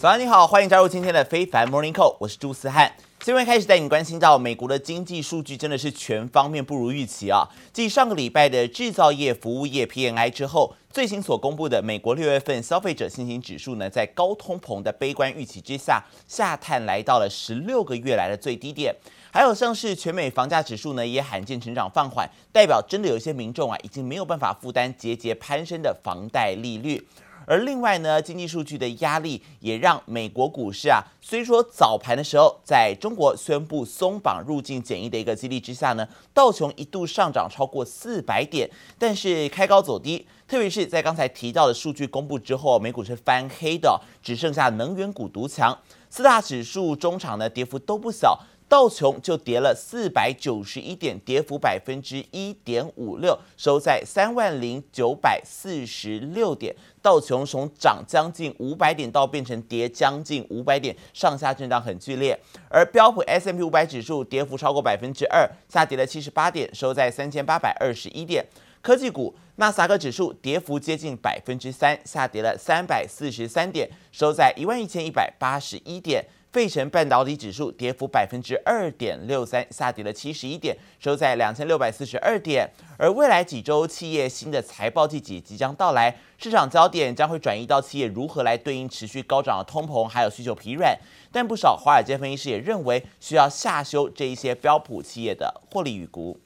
早上你好，欢迎加入今天的非凡 Morning Call，我是朱思翰。新闻开始带你关心到美国的经济数据真的是全方面不如预期啊！继上个礼拜的制造业、服务业 PMI 之后，最新所公布的美国六月份消费者信心指数呢，在高通膨的悲观预期之下，下探来到了十六个月来的最低点。还有像是全美房价指数呢，也罕见成长放缓，代表真的有一些民众啊，已经没有办法负担节节攀升的房贷利率。而另外呢，经济数据的压力也让美国股市啊，虽说早盘的时候，在中国宣布松绑入境检疫的一个激励之下呢，道琼一度上涨超过四百点，但是开高走低，特别是在刚才提到的数据公布之后，美股是翻黑的，只剩下能源股独强，四大指数中场呢跌幅都不小。道琼就跌了四百九十一点，跌幅百分之一点五六，收在三万零九百四十六点。道琼从涨将近五百点到变成跌将近五百点，上下震荡很剧烈。而标普 S M P 五百指数跌幅超过百分之二，下跌了七十八点，收在三千八百二十一点。科技股纳斯达克指数跌幅接近百分之三，下跌了三百四十三点，收在一万一千一百八十一点。费城半导体指数跌幅百分之二点六三，下跌了七十一点，收在两千六百四十二点。而未来几周企业新的财报季节即将到来，市场焦点将会转移到企业如何来对应持续高涨的通膨，还有需求疲软。但不少华尔街分析师也认为，需要下修这一些标普企业的获利预估。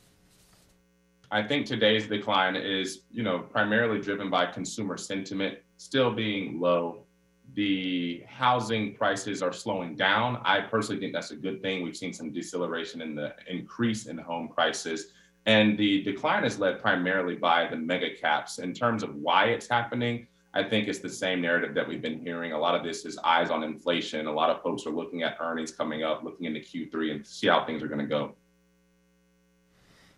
I think today's decline is, you know, primarily driven by consumer sentiment still being low. The housing prices are slowing down. I personally think that's a good thing. We've seen some deceleration in the increase in home prices. And the decline is led primarily by the mega caps. In terms of why it's happening, I think it's the same narrative that we've been hearing. A lot of this is eyes on inflation. A lot of folks are looking at earnings coming up, looking into Q3 and see how things are going to go.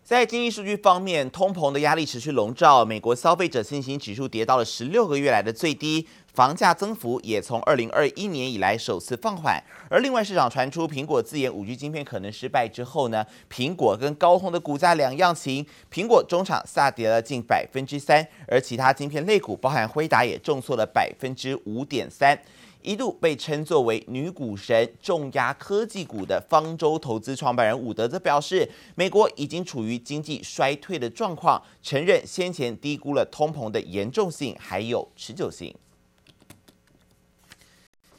在经济数据方面，通膨的压力持续笼罩，美国消费者信心指数跌到了十六个月来的最低，房价增幅也从二零二一年以来首次放缓。而另外，市场传出苹果自研五 G 晶片可能失败之后呢，苹果跟高通的股价两样情，苹果中场下跌了近百分之三，而其他晶片类股，包含辉达也重挫了百分之五点三。一度被称作为女股神、重压科技股的方舟投资创办人伍德则表示，美国已经处于经济衰退的状况，承认先前低估了通膨的严重性还有持久性。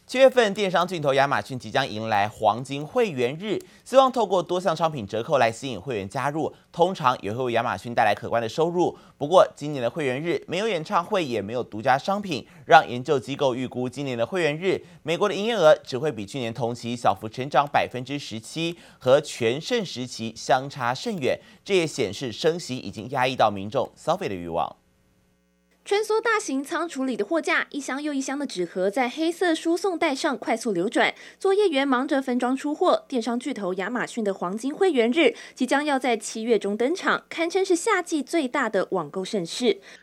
七月份，电商巨头亚马逊即将迎来黄金会员日，希望透过多项商品折扣来吸引会员加入，通常也会为亚马逊带来可观的收入。不过，今年的会员日没有演唱会，也没有独家商品，让研究机构预估今年的会员日，美国的营业额只会比去年同期小幅成长百分之十七，和全盛时期相差甚远。这也显示升息已经压抑到民众消费的欲望。穿梭大型仓储里的货架，一箱又一箱的纸盒在黑色输送带上快速流转。作业员忙着分装出货。电商巨头亚马逊的黄金会员日即将要在七月中登场，堪称是夏季最大的网购盛事。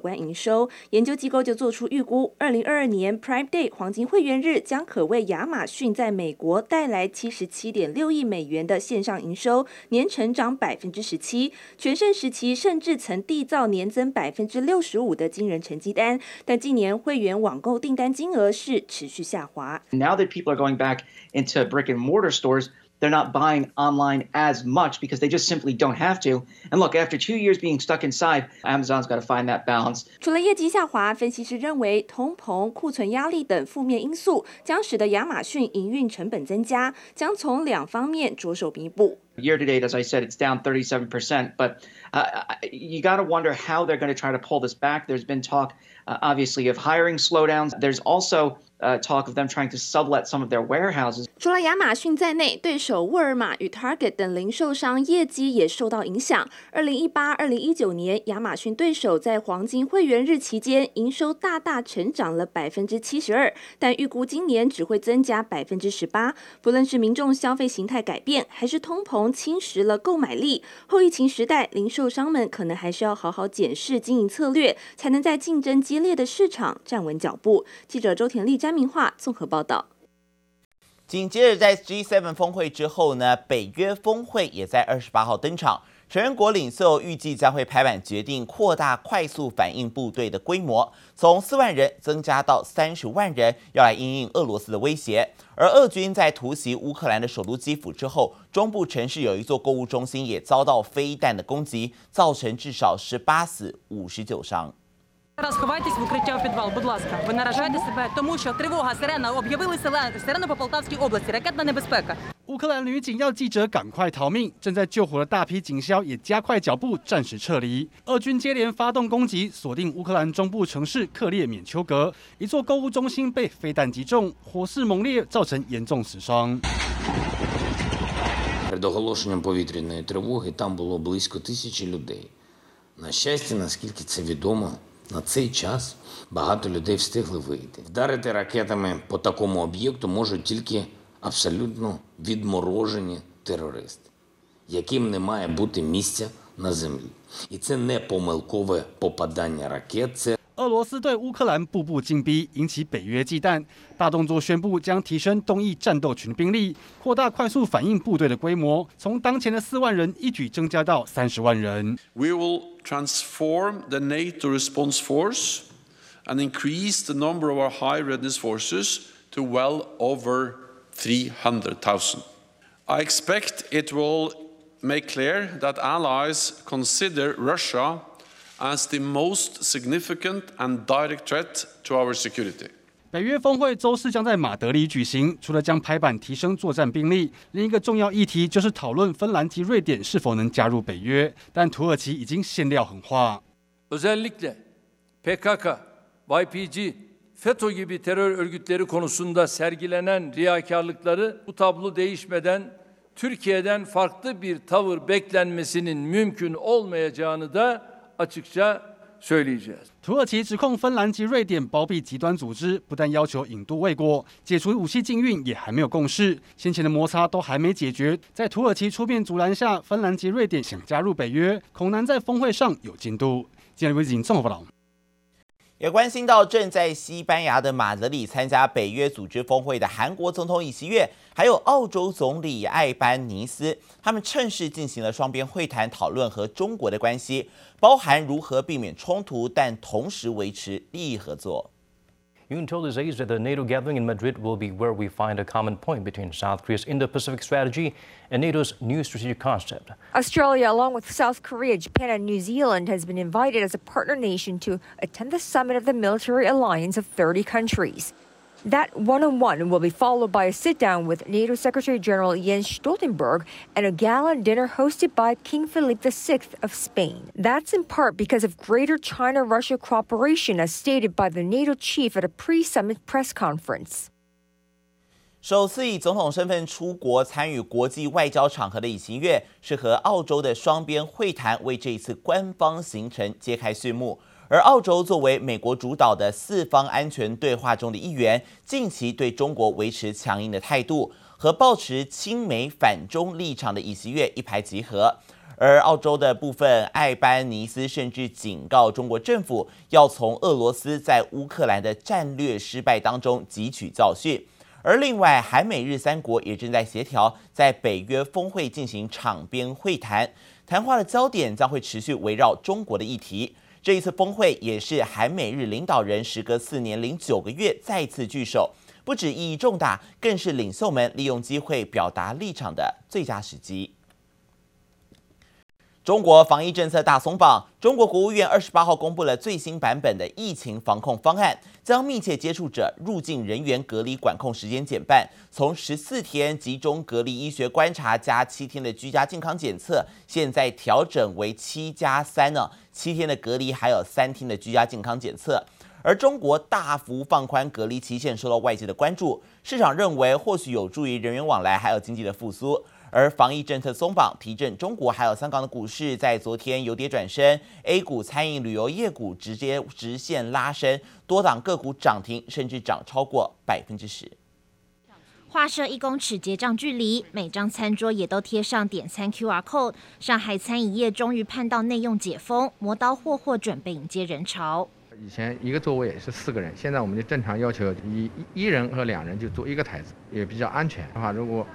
观营收。研究机构就做出预估，二零二二年 Prime Day 黄金会员日将可为亚马逊在美国带来七十七点六亿美元的线上营收，年成长百分之十七。全盛时期甚至曾缔造年增百分之六十五的惊人成绩单，但近年会员网购订单金额是持续下滑。Now that people are going back into brick and mortar stores, they're not buying online as much because they just simply don't have to. And look, after two years being stuck inside, Amazon's got to find that balance. 除了业绩下滑，分析师认为通膨、库存压力等负面因素将使得亚马逊营运成本增加，将从两方面着手弥补。Year to date, as I said, it's down 37%, but uh, you got to wonder how they're going to try to pull this back. There's been talk, uh, obviously, of hiring slowdowns. There's also uh, talk of them trying to sublet some of their warehouses. 除了亚马逊在内，对手沃尔玛与 Target 等零售商业绩也受到影响。二零一八、二零一九年，亚马逊对手在黄金会员日期间营收大大成长了百分之七十二，但预估今年只会增加百分之十八。不论是民众消费形态改变，还是通膨侵蚀了购买力，后疫情时代，零售商们可能还是要好好检视经营策略，才能在竞争激烈的市场站稳脚步。记者周田丽詹明化综合报道。紧接着在 G7 峰会之后呢，北约峰会也在二十八号登场。成员国领袖预计将会拍板决定扩大快速反应部队的规模，从四万人增加到三十万人，要来因应俄罗斯的威胁。而俄军在突袭乌克兰的首都基辅之后，中部城市有一座购物中心也遭到飞弹的攻击，造成至少十八死五十九伤。乌克兰女警要记者赶快逃命，正在救火的大批警消也加快脚步，暂时撤离。俄军接连发动攻击，锁定乌克兰中部城市克列缅丘格，一座购物中心被飞弹击中，火势猛烈，造成严重死伤。На цей час багато людей встигли вийти. Вдарити ракетами по такому об'єкту можуть тільки абсолютно відморожені терористи, яким не має бути місця на землі. І це не помилкове попадання ракет, це 俄罗斯对乌克兰步步进逼，引起北约忌惮。大动作宣布将提升东翼战斗群兵力，扩大快速反应部队的规模，从当前的四万人一举增加到三十万人。We will transform the NATO response force and increase the number of our high readiness forces to well over three hundred thousand. I expect it will make clear that allies consider Russia as the most significant and direct threat to our security. 北约峰会周四将在马德里举行，除了将拍板提升作战兵力，另一个重要议题就是讨论芬兰及瑞典是否能加入北约。但土耳其已经限料狠话。Özellikle PKK, YPG, FETÖ gibi terör örgütleri konusunda sergilenen riyakarlıkları bu tablo değişmeden Türkiye'den farklı bir tavır beklenmesinin mümkün olmayacağını da 土耳其指控芬兰及瑞典包庇极端组织，不但要求引渡未果，解除武器禁运也还没有共识。先前的摩擦都还没解决，在土耳其出面阻拦下，芬兰及瑞典想加入北约，恐难在峰会上有进度。今日为您综合报道。也关心到正在西班牙的马德里参加北约组织峰会的韩国总统尹锡悦，还有澳洲总理艾班尼斯，他们趁势进行了双边会谈，讨论和中国的关系，包含如何避免冲突，但同时维持利益合作。Yoon told his aides that the NATO gathering in Madrid will be where we find a common point between South Korea's Indo-Pacific strategy and NATO's new strategic concept. Australia, along with South Korea, Japan, and New Zealand, has been invited as a partner nation to attend the summit of the military alliance of 30 countries. That one-on-one will be followed by a sit-down with NATO Secretary General Jens Stoltenberg and a gala dinner hosted by King Philip VI of Spain. That's in part because of greater China-Russia cooperation, as stated by the NATO chief at a pre-summit press conference. 首次以总统身份出国参与国际外交场合的尹锡悦，是和澳洲的双边会谈为这一次官方行程揭开序幕。 而澳洲作为美国主导的四方安全对话中的一员，近期对中国维持强硬的态度，和抱持亲美反中立场的尹锡悦一拍即合。而澳洲的部分，艾班尼斯甚至警告中国政府，要从俄罗斯在乌克兰的战略失败当中汲取教训。而另外，韩美日三国也正在协调，在北约峰会进行场边会谈，谈话的焦点将会持续围绕中国的议题。这一次峰会也是韩美日领导人时隔四年零九个月再次聚首，不止意义重大，更是领袖们利用机会表达立场的最佳时机。中国防疫政策大松绑，中国国务院二十八号公布了最新版本的疫情防控方案，将密切接触者入境人员隔离管控时间减半，从十四天集中隔离医学观察加七天的居家健康检测，现在调整为七加三呢，七天的隔离还有三天的居家健康检测。而中国大幅放宽隔离期限受到外界的关注，市场认为或许有助于人员往来还有经济的复苏。而防疫政策松绑提振中国还有香港的股市，在昨天由跌转升，A 股餐饮旅游业股直接直线拉升，多档个股涨停，甚至涨超过百分之十。画设一公尺结账距离，每张餐桌也都贴上点餐 QR code。上海餐饮业终于盼到内用解封，磨刀霍霍准备迎接人潮。以前一个座位是四个人，现在我们就正常要求一一人和两人就坐一个台子，也比较安全的话，如果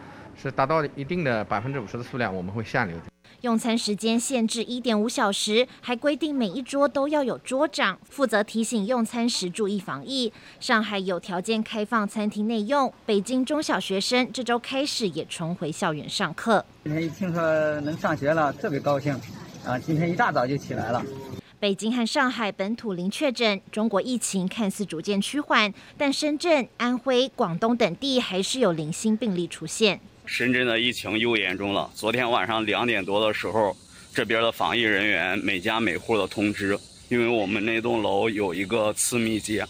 是达到一定的百分之五十的数量，我们会下流。用餐时间限制一点五小时，还规定每一桌都要有桌长负责提醒用餐时注意防疫。上海有条件开放餐厅内用，北京中小学生这周开始也重回校园上课。今天一听说能上学了，特别高兴啊！今天一大早就起来了。北京和上海本土零确诊，中国疫情看似逐渐趋缓，但深圳、安徽、广东等地还是有零星病例出现。深圳的疫情又严重了。昨天晚上两点多的时候，这边的防疫人员每家每户的通知，因为我们那栋楼有一个次密接，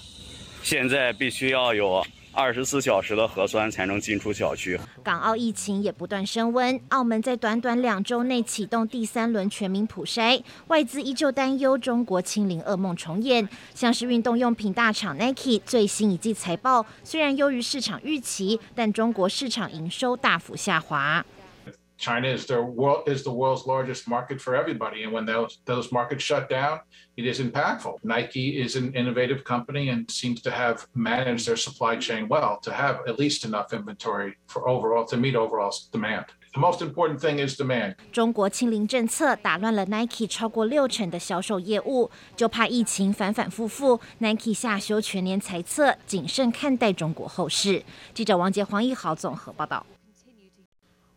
现在必须要有二十四小时的核酸才能进出小区。港澳疫情也不断升温，澳门在短短两周内启动第三轮全民普筛，外资依旧担忧中国清零噩梦重演。像是运动用品大厂 Nike 最新一季财报虽然优于市场预期，但中国市场营收大幅下滑。China is the world is the world's largest market for everybody, and when those those markets shut down, it is impactful. Nike is an innovative company and seems to have managed their supply chain well to have at least enough inventory for overall to meet overall demand. The most important thing is demand. 中国清零政策打乱了 Nike 超过六成的销售业务，就怕疫情反反复复。Nike 下修全年财测，谨慎看待中国后市。记者王杰、黄奕豪综合报道。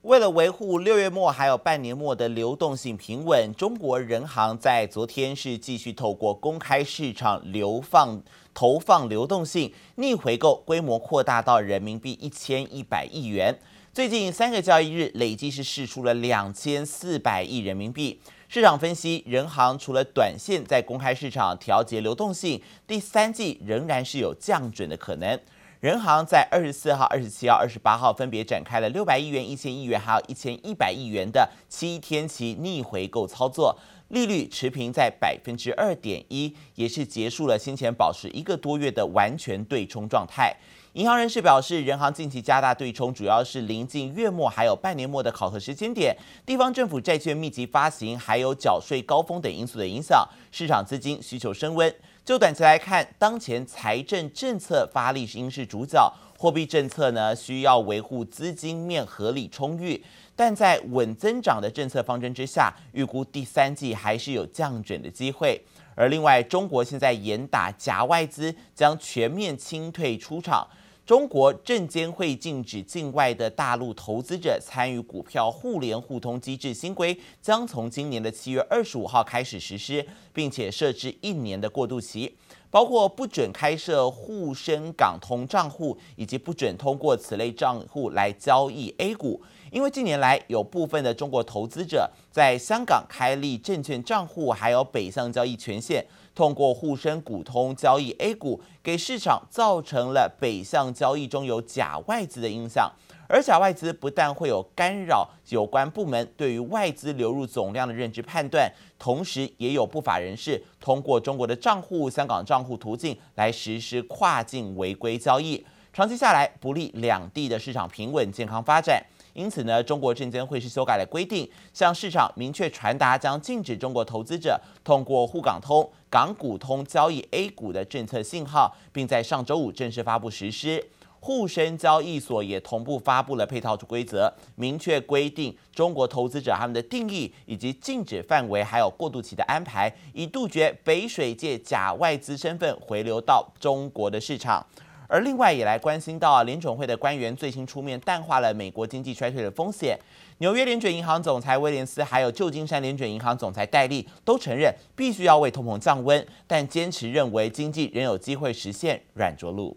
为了维护六月末还有半年末的流动性平稳，中国人行在昨天是继续透过公开市场流放投放流动性逆回购规模扩大到人民币一千一百亿元。最近三个交易日累计是释出了两千四百亿人民币。市场分析，人行除了短线在公开市场调节流动性，第三季仍然是有降准的可能。人行在二十四号、二十七号、二十八号分别展开了六百亿元、一千亿元，还有一千一百亿元的七天期逆回购操作，利率持平在百分之二点一，也是结束了先前保持一个多月的完全对冲状态。银行人士表示，人行近期加大对冲，主要是临近月末还有半年末的考核时间点，地方政府债券密集发行，还有缴税高峰等因素的影响，市场资金需求升温。就短期来看，当前财政政策发力应是主角，货币政策呢需要维护资金面合理充裕，但在稳增长的政策方针之下，预估第三季还是有降准的机会。而另外，中国现在严打假外资，将全面清退出场。中国证监会禁止境外的大陆投资者参与股票互联互通机制新规将从今年的七月二十五号开始实施，并且设置一年的过渡期，包括不准开设沪深港通账户，以及不准通过此类账户来交易 A 股。因为近年来有部分的中国投资者在香港开立证券账户，还有北向交易权限。通过沪深股通交易 A 股，给市场造成了北向交易中有假外资的印象。而假外资不但会有干扰有关部门对于外资流入总量的认知判断，同时也有不法人士通过中国的账户、香港账户途径来实施跨境违规交易，长期下来不利两地的市场平稳健康发展。因此呢，中国证监会是修改了规定，向市场明确传达将禁止中国投资者通过沪港通、港股通交易 A 股的政策信号，并在上周五正式发布实施。沪深交易所也同步发布了配套规则，明确规定中国投资者他们的定义以及禁止范围，还有过渡期的安排，以杜绝北水借假外资身份回流到中国的市场。而另外也来关心到啊，联准会的官员最新出面淡化了美国经济衰退的风险。纽约联准银行总裁威廉斯，还有旧金山联准银行总裁戴利都承认必须要为通膨降温，但坚持认为经济仍有机会实现软着陆。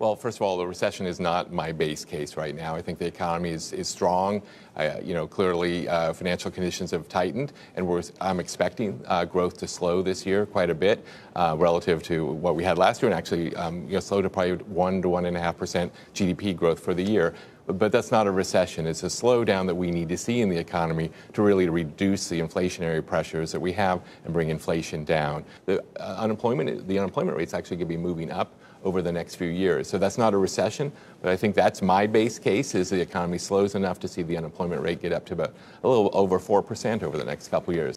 Well, first of all, the recession is not my base case right now. I think the economy is, is strong. Uh, you know, clearly uh, financial conditions have tightened, and I'm expecting uh, growth to slow this year quite a bit uh, relative to what we had last year, and actually um, you know, slow to probably one to one and a half percent GDP growth for the year. But, but that's not a recession. It's a slowdown that we need to see in the economy to really reduce the inflationary pressures that we have and bring inflation down. The uh, unemployment, the unemployment rate is actually going to be moving up over the next few years. So that's not a recession, but I think that's my base case is the economy slows enough to see the unemployment rate get up to about a little over 4% over the next couple years.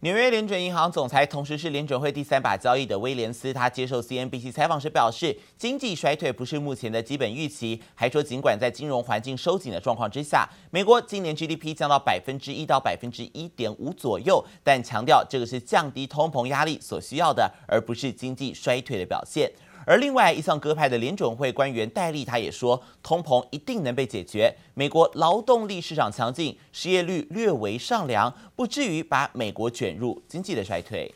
纽约联准银行总裁，同时是联准会第三把交易的威廉斯，他接受 CNBC 采访时表示，经济衰退不是目前的基本预期，还说尽管在金融环境收紧的状况之下，美国今年 GDP 降到百分之一到百分之一点五左右，但强调这个是降低通膨压力所需要的，而不是经济衰退的表现。而另外一项鸽派的联准会官员戴利，他也说，通膨一定能被解决。美国劳动力市场强劲，失业率略微上扬，不至于把美国卷入经济的衰退。